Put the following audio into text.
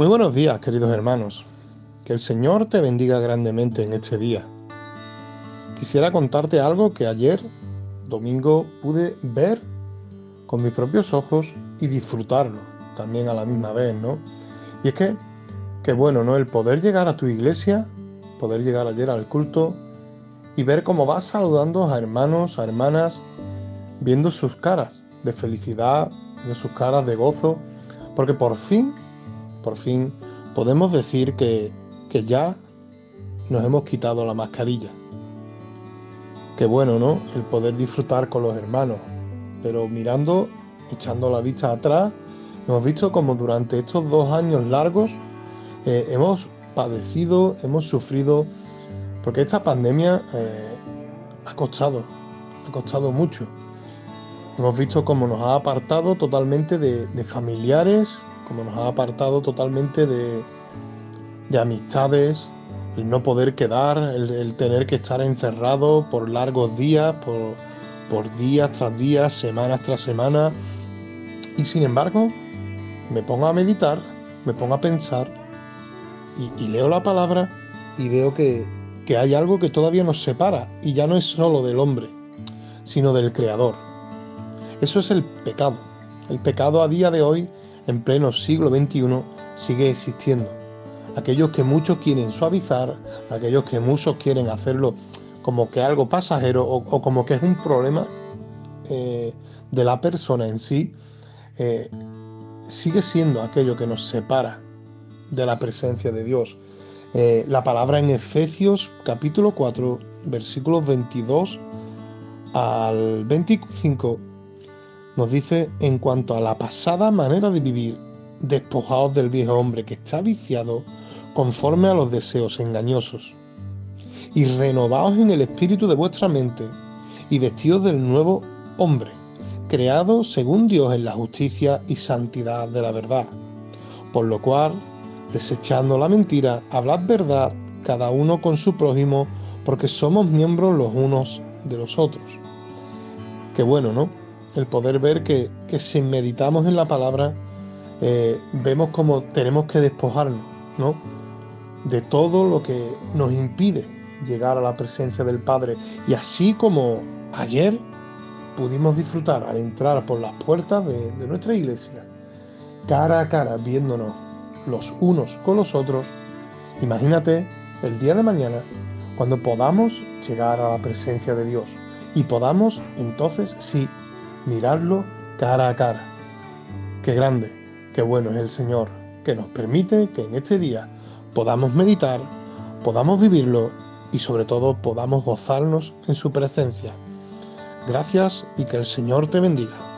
Muy buenos días, queridos hermanos. Que el Señor te bendiga grandemente en este día. Quisiera contarte algo que ayer, domingo, pude ver con mis propios ojos y disfrutarlo también a la misma vez, ¿no? Y es que, que bueno, ¿no? El poder llegar a tu iglesia, poder llegar ayer al culto y ver cómo vas saludando a hermanos, a hermanas, viendo sus caras de felicidad, de sus caras de gozo, porque por fin por fin podemos decir que, ya nos hemos quitado la mascarilla. Qué bueno, ¿no? El poder disfrutar con los hermanos. Pero mirando, echando la vista atrás, hemos visto como durante estos dos años largos eh, hemos padecido, hemos sufrido, porque esta pandemia eh, ha costado, ha costado mucho. Hemos visto cómo nos ha apartado totalmente de familiares, como nos ha apartado totalmente de, amistades, el no poder quedar, el, tener que estar encerrado por largos días, por, días tras días, semanas tras semanas. Y sin embargo, me pongo a meditar, me pongo a pensar y, leo la palabra y veo que, que hay algo que todavía nos separa y ya no es solo del hombre, sino del Creador. Eso es el pecado. El pecado a día de hoy en pleno siglo XXI sigue existiendo. Aquellos que muchos quieren suavizar, aquellos que muchos quieren hacerlo como que algo pasajero o, como que es un problema eh, de la persona en sí, eh, sigue siendo aquello que nos separa de la presencia de Dios. Eh, la palabra en Efesios capítulo 4, versículos 22 al 25 nos dice en cuanto a la pasada manera de vivir, despojados del viejo hombre que está viciado conforme a los deseos engañosos, y renovados en el espíritu de vuestra mente, y vestidos del nuevo hombre, creado según Dios en la justicia y santidad de la verdad. Por lo cual, desechando la mentira, hablad verdad cada uno con su prójimo, porque somos miembros los unos de los otros. Qué bueno, ¿no? El poder ver que, si meditamos en la palabra, eh, vemos como tenemos que despojarnos, ¿no? De todo lo que nos impide llegar a la presencia del Padre. Y así como ayer pudimos disfrutar al entrar por las puertas de, de nuestra iglesia, cara a cara, viéndonos los unos con los otros, imagínate el día de mañana cuando podamos llegar a la presencia de Dios y podamos entonces sí mirarlo cara a cara. Qué grande, qué bueno es el Señor, que nos permite que en este día podamos meditar, podamos vivirlo y sobre todo podamos gozarnos en su presencia. Gracias y que el Señor te bendiga.